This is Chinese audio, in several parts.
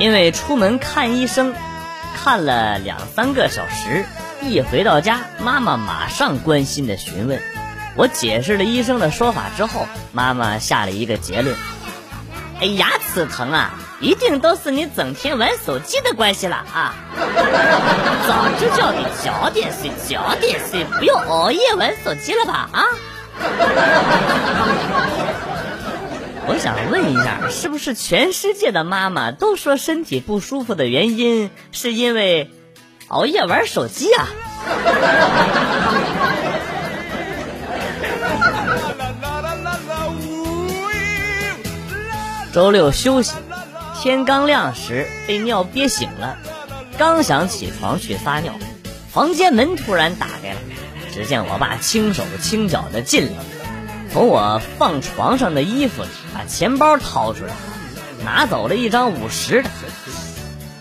因为出门看医生，看了两三个小时，一回到家，妈妈马上关心的询问。我解释了医生的说法之后，妈妈下了一个结论：哎，牙齿疼啊，一定都是你整天玩手机的关系了啊！早就叫你早点睡，早点睡，不要熬夜玩手机了吧啊！我想问一下，是不是全世界的妈妈都说身体不舒服的原因是因为熬夜玩手机啊？周六休息，天刚亮时被尿憋醒了，刚想起床去撒尿，房间门突然打开了，只见我爸轻手轻脚的进来，从我放床上的衣服里把钱包掏出来，拿走了一张五十的。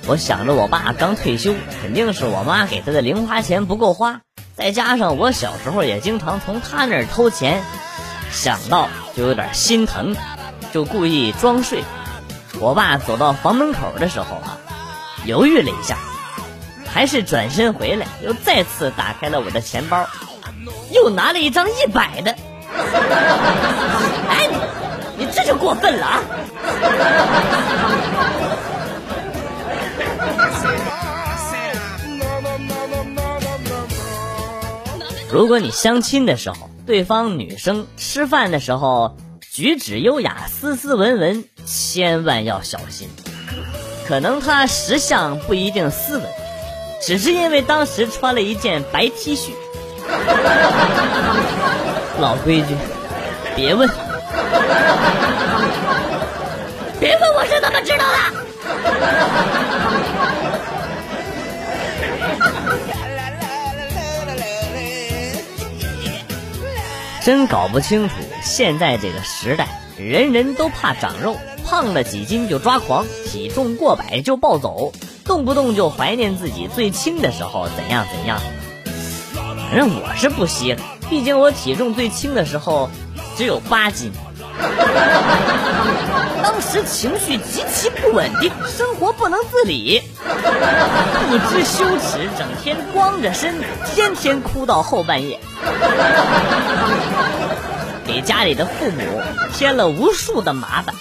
我想着我爸刚退休，肯定是我妈给他的零花钱不够花，再加上我小时候也经常从他那儿偷钱，想到就有点心疼。就故意装睡。我爸走到房门口的时候啊，犹豫了一下，还是转身回来，又再次打开了我的钱包，又拿了一张一百的。就过分了啊！如果你相亲的时候，对方女生吃饭的时候。举止优雅、斯斯文文，千万要小心。可能他识相不一定斯文，只是因为当时穿了一件白 T 恤。老规矩，别问，别问我是怎么知道的。真搞不清楚。现在这个时代，人人都怕长肉，胖了几斤就抓狂，体重过百就暴走，动不动就怀念自己最轻的时候怎样怎样。反正我是不稀罕，毕竟我体重最轻的时候只有八斤。当时情绪极其不稳定，生活不能自理，不知羞耻，整天光着身，天天哭到后半夜。给家里的父母添了无数的麻烦。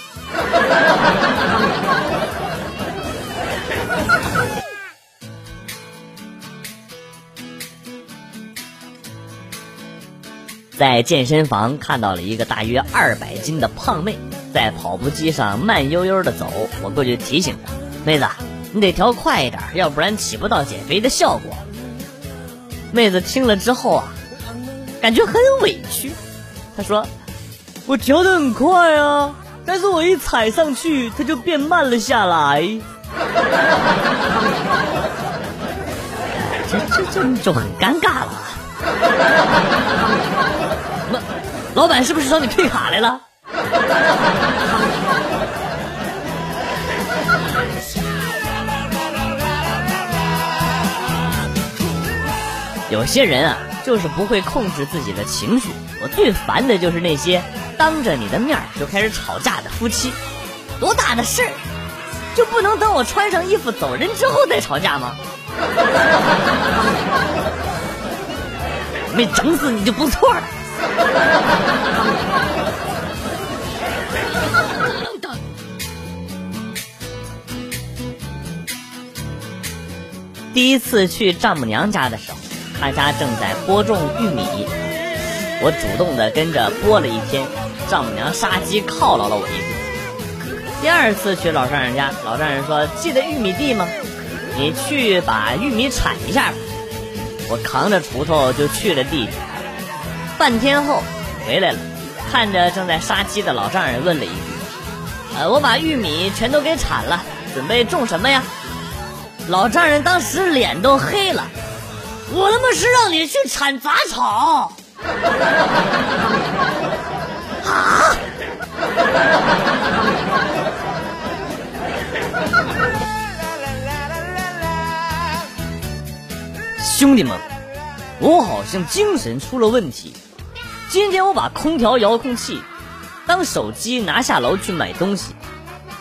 在健身房看到了一个大约二百斤的胖妹，在跑步机上慢悠悠的走。我过去提醒她：“妹子，你得调快一点，要不然起不到减肥的效果。”妹子听了之后啊，感觉很委屈。她说：“我调的很快啊，但是我一踩上去，它就变慢了下来。这这这就很尴尬了。老板是不是找你退卡来了？有些人啊，就是不会控制自己的情绪。”我最烦的就是那些当着你的面就开始吵架的夫妻，多大的事儿，就不能等我穿上衣服走人之后再吵架吗？没整死你就不错了。第一次去丈母娘家的时候，他家正在播种玉米。我主动的跟着播了一天，丈母娘杀鸡犒劳了我一顿。第二次去老丈人家，老丈人说：“记得玉米地吗？你去把玉米铲一下吧。”我扛着锄头就去了地里。半天后回来了，看着正在杀鸡的老丈人，问了一句：“呃，我把玉米全都给铲了，准备种什么呀？”老丈人当时脸都黑了：“我他妈是让你去铲杂草！”啊！兄弟们，我好像精神出了问题。今天我把空调遥控器当手机拿下楼去买东西，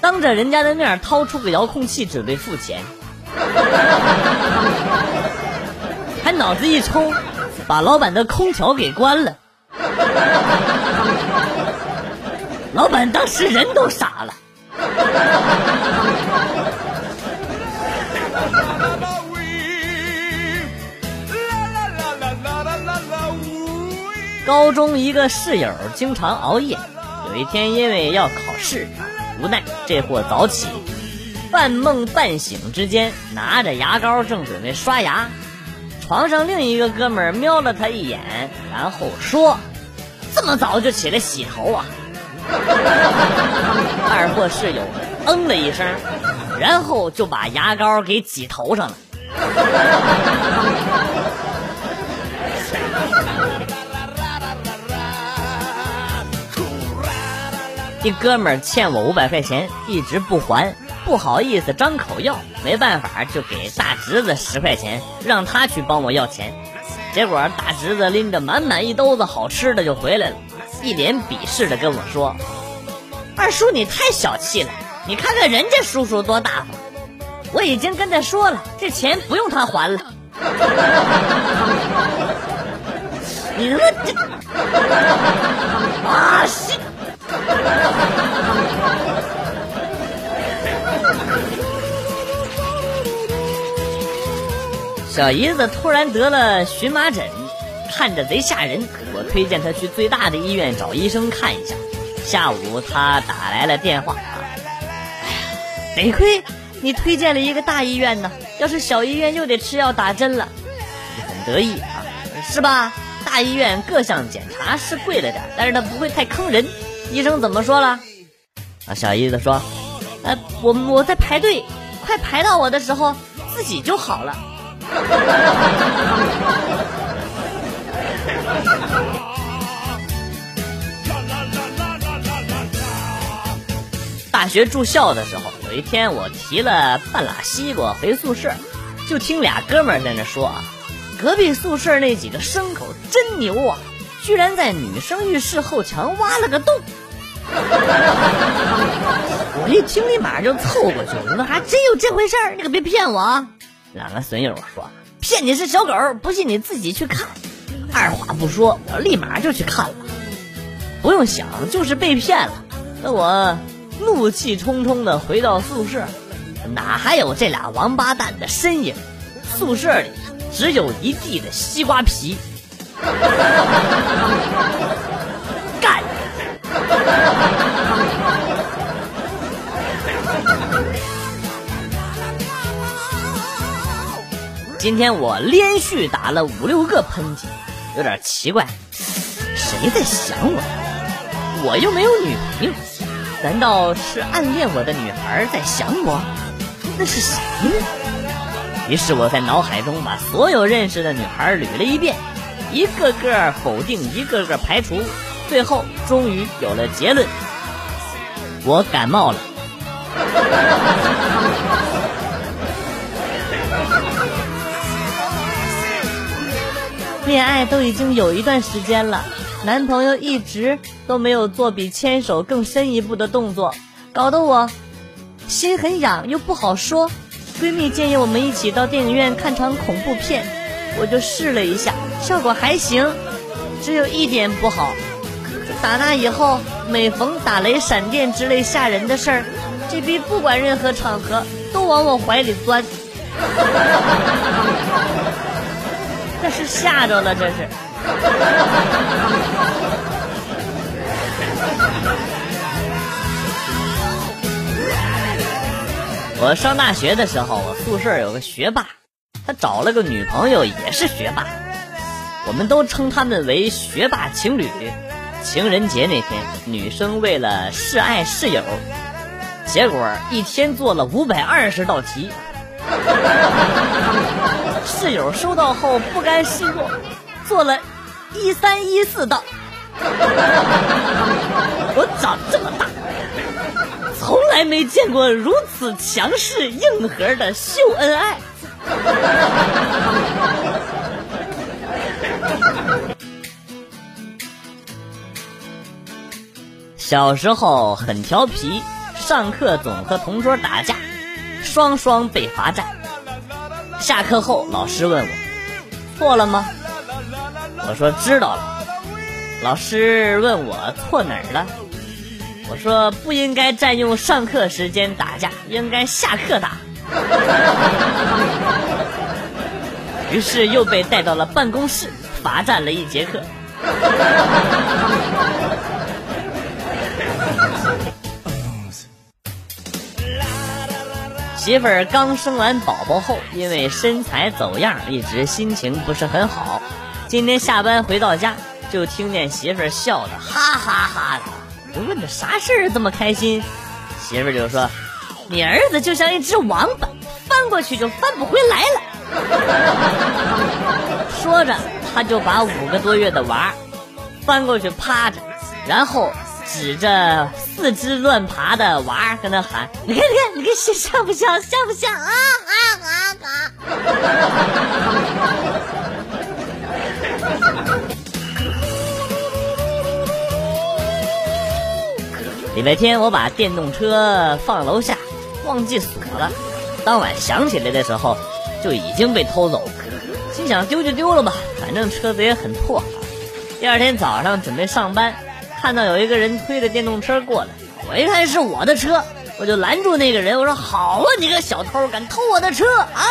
当着人家的面掏出个遥控器准备付钱，还脑子一抽，把老板的空调给关了。老板当时人都傻了。高中一个室友经常熬夜，有一天因为要考试，无奈这货早起，半梦半醒之间拿着牙膏正准备刷牙，床上另一个哥们瞄了他一眼，然后说：“这么早就起来洗头啊？” 二货室友嗯了一声，然后就把牙膏给挤头上了。一哥们欠我五百块钱，一直不还，不好意思张口要，没办法就给大侄子十块钱，让他去帮我要钱。结果大侄子拎着满满一兜子好吃的就回来了。一脸鄙视的跟我说：“二叔，你太小气了！你看看人家叔叔多大方，我已经跟他说了，这钱不用他还了。你他妈这小姨子突然得了荨麻疹。”看着贼吓人，我推荐她去最大的医院找医生看一下。下午她打来了电话，哎呀，得亏你推荐了一个大医院呢，要是小医院又得吃药打针了。很得意啊，是吧？大医院各项检查是贵了点，但是它不会太坑人。医生怎么说了？啊，小姨子说，呃，我我在排队，快排到我的时候，自己就好了。大学住校的时候，有一天我提了半拉西瓜回宿舍，就听俩哥们在那说啊，隔壁宿舍那几个牲口真牛啊，居然在女生浴室后墙挖了个洞。我一听立马就凑过去，我说还真有这回事儿，你可别骗我啊！两个损友说骗你是小狗，不信你自己去看。二话不说，我立马就去看了。不用想，就是被骗了。那我怒气冲冲的回到宿舍，哪还有这俩王八蛋的身影？宿舍里只有一地的西瓜皮。今天我连续打了五六个喷嚏。有点奇怪，谁在想我？我又没有女朋友，难道是暗恋我的女孩在想我？那是谁呢？于是我在脑海中把所有认识的女孩捋了一遍，一个个否定，一个个排除，最后终于有了结论：我感冒了。恋爱都已经有一段时间了，男朋友一直都没有做比牵手更深一步的动作，搞得我心很痒又不好说。闺蜜建议我们一起到电影院看场恐怖片，我就试了一下，效果还行，只有一点不好。打那以后，每逢打雷、闪电之类吓人的事儿，这逼不管任何场合都往我怀里钻。这是吓着了，这是。我上大学的时候，我宿舍有个学霸，他找了个女朋友，也是学霸，我们都称他们为学霸情侣。情人节那天，女生为了示爱室友，结果一天做了五百二十道题。室友收到后不甘示弱，做了一三一四道。我长这么大，从来没见过如此强势硬核的秀恩爱。小时候很调皮，上课总和同桌打架，双双被罚站。下课后，老师问我错了吗？我说知道了。老师问我错哪儿了？我说不应该占用上课时间打架，应该下课打。于是又被带到了办公室，罚站了一节课。媳妇儿刚生完宝宝后，因为身材走样，一直心情不是很好。今天下班回到家，就听见媳妇儿笑的哈哈哈的。我问他啥事儿这么开心，媳妇儿就说：“你儿子就像一只王八，翻过去就翻不回来了。”说着，他就把五个多月的娃翻过去趴着，然后指着四肢乱爬的娃儿跟他喊：“你看，你看，你看，像像不像？像不像啊？啊啊啊！”礼拜天我把电动车放楼下，忘记锁了。当晚想起来的时候，就已经被偷走。心想丢就丢了吧，反正车子也很破。第二天早上准备上班，看到有一个人推着电动车过来，我一看是我的车，我就拦住那个人，我说：“好啊，你个小偷，敢偷我的车啊！”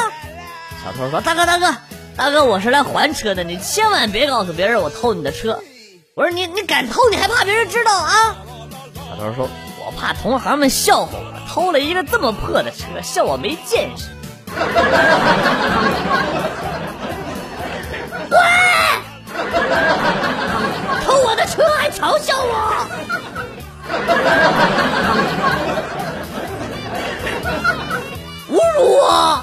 小偷说：“大哥，大哥，大哥，我是来还车的，你千万别告诉别人我偷你的车。”我说：“你你敢偷，你还怕别人知道啊？”小偷说：“我怕同行们笑话我，偷了一个这么破的车，笑我没见识。”喂！嘲笑我？侮辱我！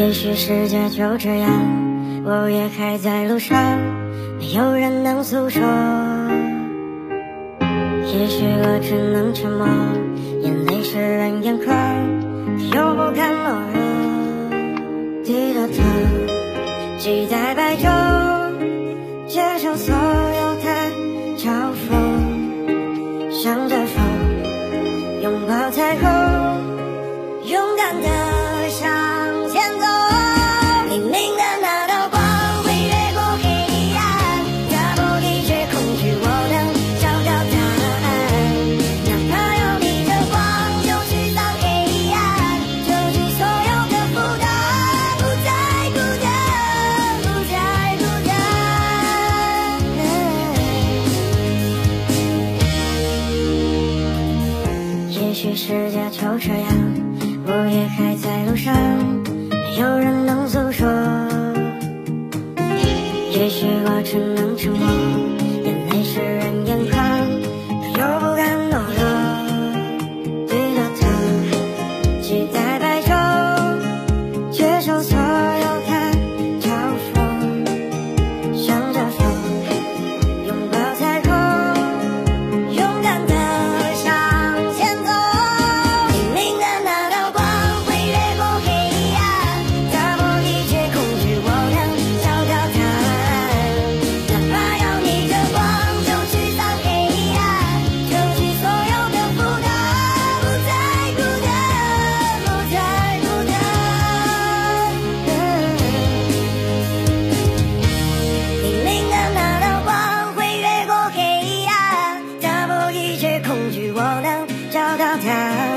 也许世界就这样，我也还在路上，没有人能诉说。也许我只能沉默，眼泪湿润眼眶，又不堪懦弱。低着头，期待白昼，接受所有的嘲讽，向着风，拥抱彩虹，勇敢的也许世界就这样，我也还在路上，没有人能诉说，也许我只能沉默，眼泪是人眼。down.